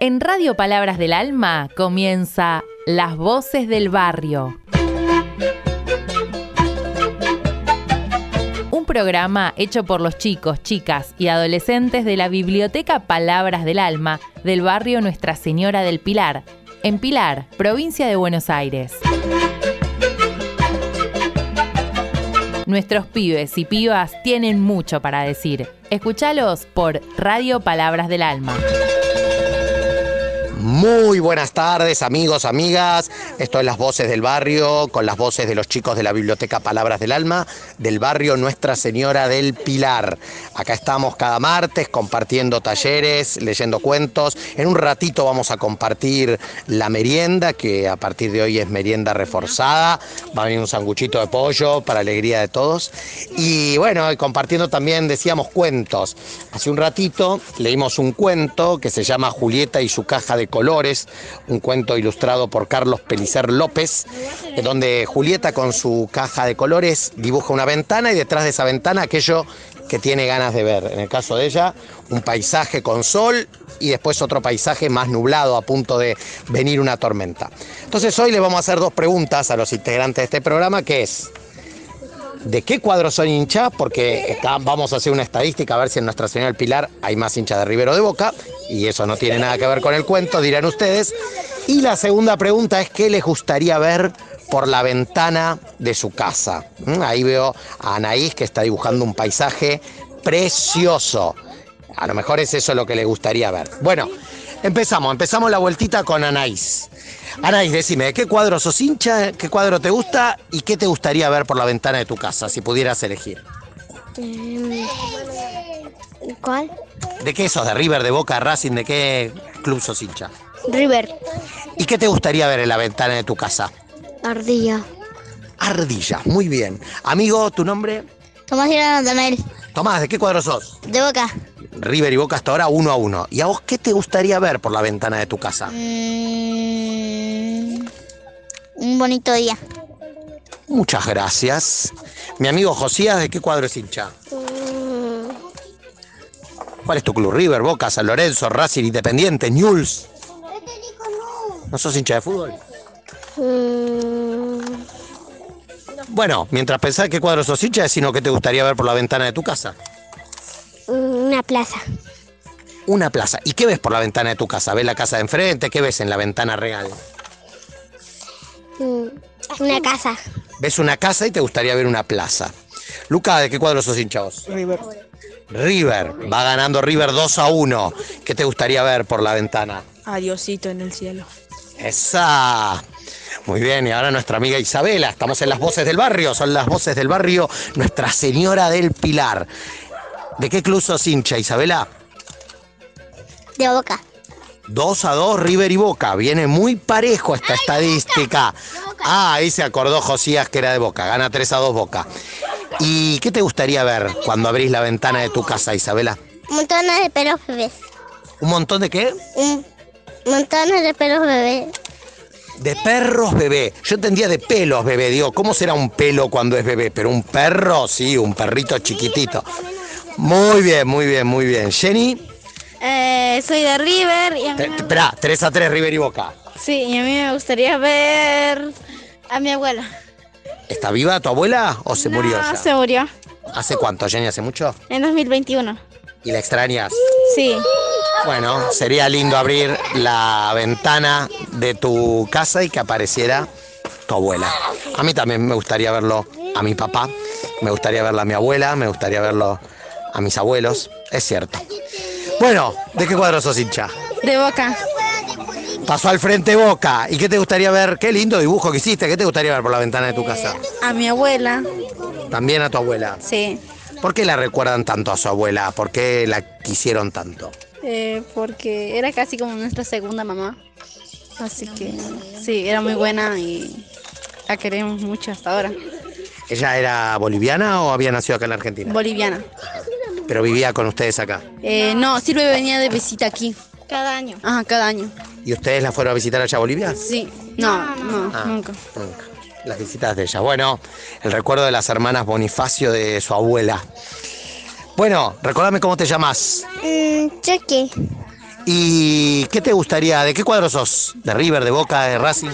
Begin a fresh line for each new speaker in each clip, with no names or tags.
En Radio Palabras del Alma comienza Las Voces del Barrio. Un programa hecho por los chicos, chicas y adolescentes de la Biblioteca Palabras del Alma del barrio Nuestra Señora del Pilar, en Pilar, provincia de Buenos Aires. Nuestros pibes y pibas tienen mucho para decir. Escúchalos por Radio Palabras del Alma.
Muy buenas tardes amigos, amigas. Esto es Las Voces del Barrio, con las voces de los chicos de la Biblioteca Palabras del Alma, del barrio Nuestra Señora del Pilar. Acá estamos cada martes compartiendo talleres, leyendo cuentos. En un ratito vamos a compartir la merienda, que a partir de hoy es merienda reforzada. Va a venir un sanguchito de pollo para alegría de todos. Y bueno, compartiendo también, decíamos, cuentos. Hace un ratito leímos un cuento que se llama Julieta y su caja de colores, un cuento ilustrado por Carlos Pelicer López, donde Julieta con su caja de colores dibuja una ventana y detrás de esa ventana aquello que tiene ganas de ver. En el caso de ella, un paisaje con sol y después otro paisaje más nublado a punto de venir una tormenta. Entonces hoy le vamos a hacer dos preguntas a los integrantes de este programa, que es, ¿de qué cuadros son hinchas? Porque vamos a hacer una estadística a ver si en Nuestra Señora del Pilar hay más hinchas de Rivero de Boca, y eso no tiene nada que ver con el cuento, dirán ustedes. Y la segunda pregunta es, ¿qué les gustaría ver por la ventana de su casa. ¿Mm? Ahí veo a Anaís que está dibujando un paisaje precioso. A lo mejor es eso lo que le gustaría ver. Bueno, empezamos, empezamos la vueltita con Anaís. Anaís, decime, ¿de qué cuadro sos hincha? ¿Qué cuadro te gusta? ¿Y qué te gustaría ver por la ventana de tu casa, si pudieras elegir?
Mm, ¿Cuál?
¿De qué sos? ¿De River, de Boca, Racing? ¿De qué club sos hincha?
River.
¿Y qué te gustaría ver en la ventana de tu casa?
Ardilla.
Ardilla, muy bien. Amigo, ¿tu nombre?
Tomás Damel.
Tomás, ¿de qué cuadro sos?
De Boca.
River y Boca hasta ahora uno a uno. ¿Y a vos qué te gustaría ver por la ventana de tu casa?
Mm, un bonito día.
Muchas gracias. Mi amigo Josías, ¿de qué cuadro es hincha? ¿Cuál es tu club? River, Boca, San Lorenzo, Racing, Independiente, Newell's. ¿No sos hincha de fútbol?
Mm,
Bueno, mientras pensás qué cuadro sos hincha, sino que te gustaría ver por la ventana de tu casa.
Plaza.
Una plaza. ¿Y qué ves por la ventana de tu casa? ¿Ves la casa de enfrente? ¿Qué ves en la ventana real?
Mm, una casa.
Ves una casa y te gustaría ver una plaza. Luca, ¿de qué cuadro sos hincha vos?
River.
River. Va ganando River 2 a 1. ¿Qué te gustaría ver por la ventana?
Adiosito en el cielo.
Esa. Muy bien, y ahora nuestra amiga Isabela. Estamos en las voces del barrio. Son las voces del barrio Nuestra Señora del Pilar. ¿De qué club sos hincha, Isabela?
De Boca.
2 a 2 River y Boca. Viene muy parejo esta estadística. Ah, ahí se acordó Josías que era de Boca. Gana 3 a 2 Boca. ¿Y qué te gustaría ver cuando abrís la ventana de tu casa, Isabela?
Montones de pelos bebés.
¿Un montón de qué?
Un montones de pelos bebés.
De perros bebé. Yo entendía de pelos bebé. Digo, ¿cómo será un pelo cuando es bebé? Pero un perro, sí, un perrito chiquitito. Muy bien, muy bien, muy bien. Jenny,
Eh, soy de River y a mí,
espera, 3 a 3 River y Boca.
sí, y a mí me gustaría ver a mi abuela.
¿Está viva tu abuela o se murió
No, se murió
¿Hace cuánto, Jenny? ¿Hace mucho?
en 2021.
¿Y la extrañas?
Sí,
Bueno, sería lindo abrir la ventana de tu casa y que apareciera tu abuela. A mí también me gustaría verlo a mi papá, me gustaría verla a mi abuela, me gustaría verlo a mis abuelos, es cierto. Bueno, ¿de qué cuadro sos hincha?
de Boca.
Pasó al frente Boca. ¿Y qué te gustaría ver? Qué lindo dibujo que hiciste. ¿Qué te gustaría ver por la ventana de tu casa?
A mi abuela.
También a tu abuela.
Sí,
¿Por qué la recuerdan tanto a su abuela? ¿Por qué la quisieron tanto?
eh, porque era casi como nuestra segunda mamá. Así que sí, era muy buena y la queremos mucho hasta ahora.
¿Ella era boliviana o había nacido acá en la Argentina?
Boliviana.
Pero vivía con ustedes acá.
Eh, no, Silvia venía de visita aquí.
Cada año.
Ajá, cada año.
¿Y ustedes la fueron a visitar allá a Bolivia?
Sí, no, no,
Ah,
nunca.
Nunca. Las visitas de ella. Bueno, el recuerdo de las hermanas Bonifacio de su abuela. Bueno, recordame cómo te llamas.
Mm, Chucky.
¿Y qué te gustaría? ¿De qué cuadro sos? ¿De River, de Boca, de Racing?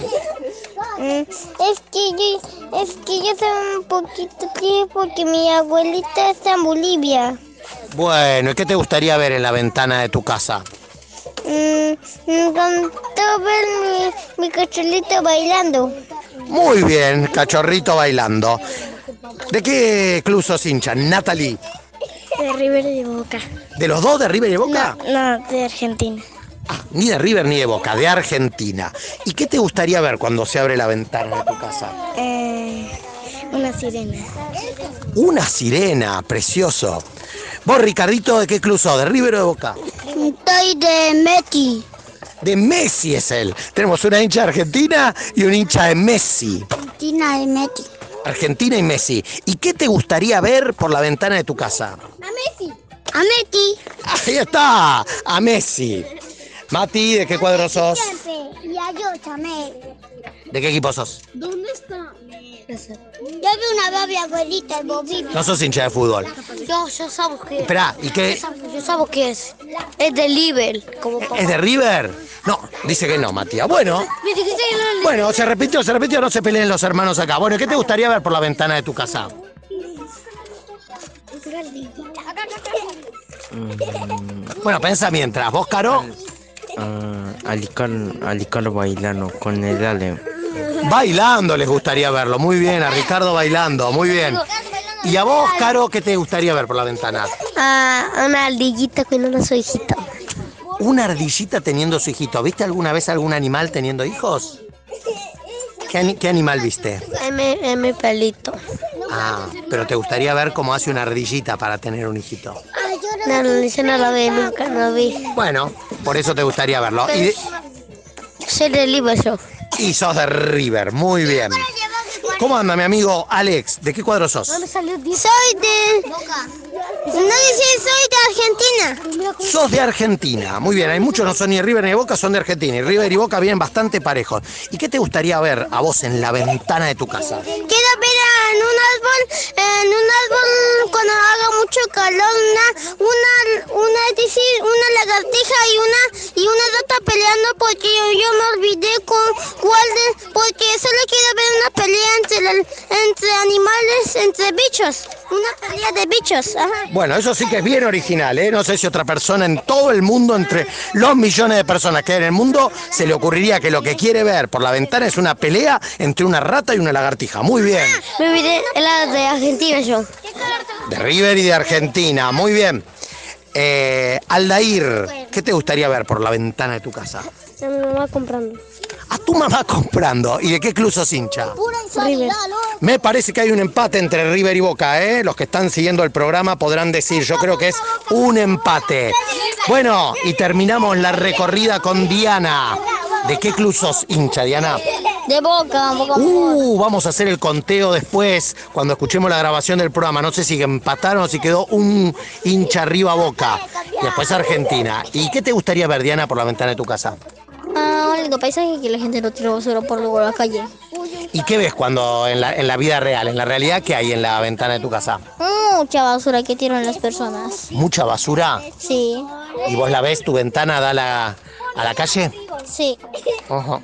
Mm, es que yo, es que yo soy un poquito triste porque mi abuelita está en Bolivia.
Bueno, ¿y qué te gustaría ver en la ventana de tu casa?
Mm, me encantó ver mi, mi cachorrito bailando.
Muy bien, cachorrito bailando. ¿De qué club sos hincha? Natalie.
De River de Boca.
¿De los dos de River y Boca?
No, de Argentina.
Ah, ni de River ni de Boca, de Argentina. ¿Y qué te gustaría ver cuando se abre la ventana de tu casa?
Eh, una sirena.
Una sirena, precioso. Vos, Ricardito, ¿de qué club sos? ¿De River o de Boca?
Estoy de Meti.
De Messi es él. Tenemos una hincha de Argentina y un hincha de Messi.
Argentina de Meti.
Argentina y Messi. ¿Y qué te gustaría ver por la ventana de tu casa?
A Messi. A Meti.
Ahí está, a Messi. Mati, ¿de qué cuadro sos?
Y a yo también.
¿De qué equipo sos?
¿Dónde está? Yo vi una babi abuelita, el bobito.
No sos hincha de fútbol.
Yo, yo sabo qué es.
Espera, ¿y qué?
Yo sabo qué es. Es de Liver, como papá.
¿Es de River? No, dice que no, Matías. Bueno,
Me dijiste que no le-
bueno, se repitió, se repitió, no se peleen los hermanos acá. Bueno, ¿qué te gustaría ver por la ventana de tu casa? Bueno, pensa mientras. ¿Vos, Caro?
Ah, Alicar, Alicar bailando con el Ale.
Bailando les gustaría verlo. Muy bien, a Ricardo bailando, muy bien. ¿Y a vos, Caro, qué te gustaría ver por la ventana?
Ah, una ardillita con una su hijita.
Una ardillita teniendo su hijito. ¿Viste alguna vez algún animal teniendo hijos? ¿Qué, ani- qué animal viste?
M, M pelito.
Ah, pero te gustaría ver cómo hace una ardillita para tener un hijito.
No, no, ese no lo vi, nunca lo vi.
Bueno, por eso te gustaría verlo. Y,
Soy de Liver yo.
y sos de River, muy bien. ¿Cómo anda mi amigo Alex? ¿De qué cuadro sos?
Soy de... No dice, soy de Argentina.
Sos de Argentina. Muy bien, hay muchos, no son ni de River ni Boca, son de Argentina. Y River y Boca vienen bastante parejos. ¿Y qué te gustaría ver a vos en la ventana de tu casa?
Quiero ver en un árbol, calor, una, una, una, es decir, una lagartija y una, y una rata peleando porque yo, yo me olvidé con cuál de, porque solo quiero ver una pelea entre, la- entre animales, entre bichos, una pelea de bichos, ajá.
Bueno, eso sí que es bien original, ¿eh? No sé si otra persona en todo el mundo, entre los millones de personas que hay en el mundo, se le ocurriría que lo que quiere ver por la ventana es una pelea entre una rata y una lagartija. Muy bien.
Me olvidé la de Argentina yo.
De River y de Argentina. Muy bien. Eh, Aldair, ¿qué te gustaría ver por la ventana de tu casa?
Mi mamá comprando.
A tu mamá comprando. ¿Y de qué club sos hincha?
River.
Me parece que hay un empate entre River y Boca, ¿eh? Los que están siguiendo el programa podrán decir, yo creo que es un empate. Bueno, y terminamos la recorrida con Diana. ¿De qué club sos hincha, Diana?
De boca, boca.
Uh, vamos a hacer el conteo después, cuando escuchemos la grabación del programa. No sé si empataron o si quedó un hincha arriba Boca. Y después Argentina. ¿Y qué te gustaría ver, Diana, por la ventana de tu casa?
Ah, un lindo paisaje que la gente no tira basura por la calle.
¿Y qué ves cuando en la, en la vida real, en la realidad, qué hay en la ventana de tu casa?
Mucha basura que tiran las personas.
¿Mucha basura?
Sí,
¿Y vos la ves, tu ventana da la, a la calle?
sí.
Ajá.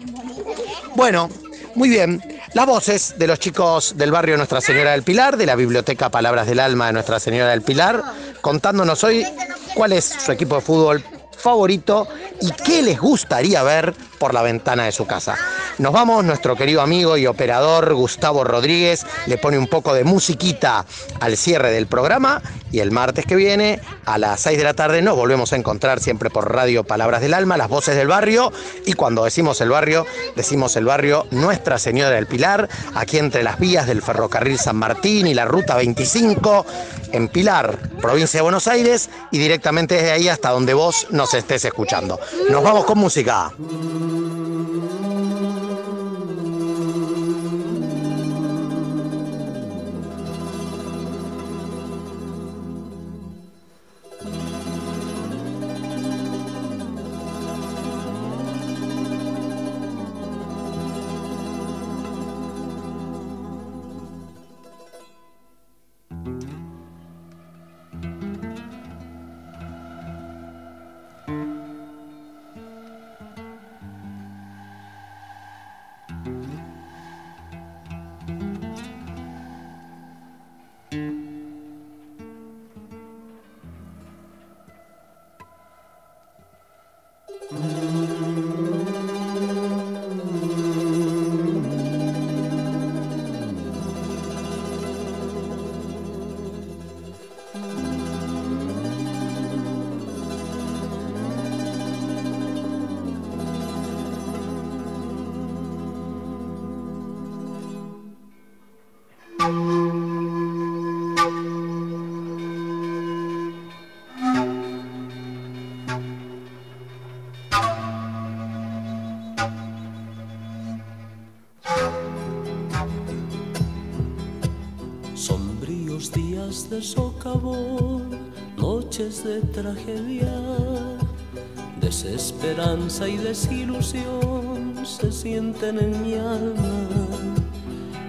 Bueno, muy bien. Las voces de los chicos del barrio Nuestra Señora del Pilar, de la Biblioteca Palabras del Alma de Nuestra Señora del Pilar, contándonos hoy cuál es su equipo de fútbol favorito y qué les gustaría ver por la ventana de su casa. Nos vamos, nuestro querido amigo y operador Gustavo Rodríguez le pone un poco de musiquita al cierre del programa y el martes que viene a las 6 de la tarde nos volvemos a encontrar siempre por Radio Palabras del Alma, las voces del barrio y cuando decimos el barrio, decimos el barrio Nuestra Señora del Pilar, aquí entre las vías del ferrocarril San Martín y la ruta 25 en Pilar, provincia de Buenos Aires y directamente desde ahí hasta donde vos nos estés escuchando. Nos vamos con música.
De socavón, noches de tragedia, desesperanza y desilusión se sienten en mi alma.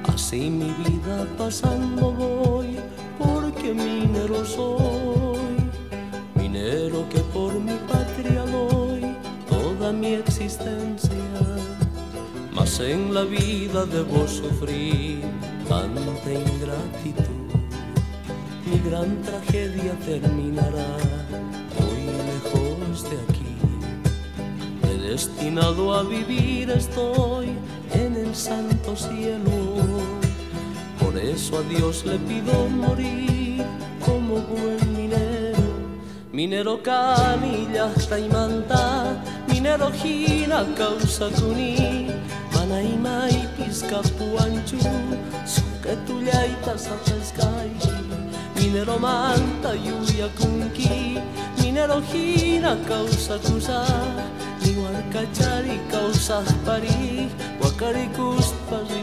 Así mi vida pasando voy, porque minero soy, minero que por mi patria doy toda mi existencia. Mas en la vida debo sufrir tanta ingratitud. Mi gran tragedia terminará hoy lejos de aquí. Predestinado a vivir estoy en el santo cielo. Por eso a Dios le pido morir como buen minero. Minero canilla y manta, minero gina causa kuni, manaima y pisca puanchu, suke tullaita sapeskai, minero manta yuya kunki, minero gina causa kusa, ni warkachari causa pari, wakari kuspas y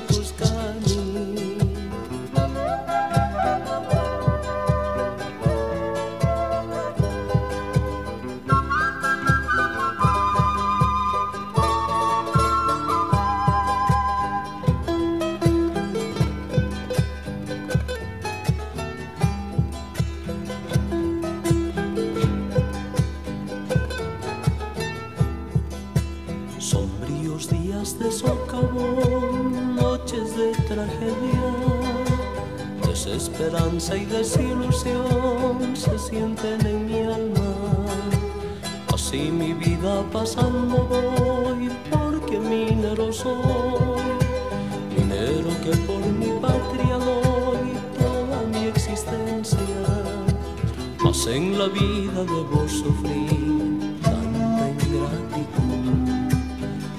desesperanza y desilusión se sienten en mi alma. Así mi vida pasando voy, porque minero soy, minero que por mi patria doy toda mi existencia. Mas en la vida debo sufrir tanta ingratitud.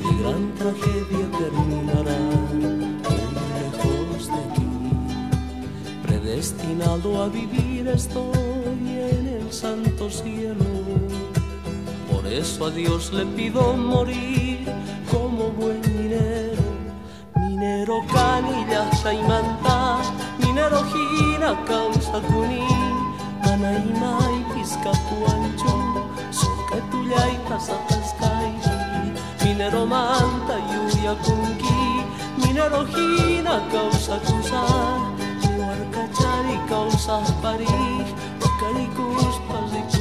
Mi gran tragedia terminará Predestinado a vivir estoy en el santo cielo. Por eso a Dios le pido morir como buen minero. Minero canilla manta, minero gira causa kuni, anaima y pisca puancho, soka tullaita sapaskai. Minero manta yuya kunki, minero gina causa Mercatxari que us esperis, carico us pesics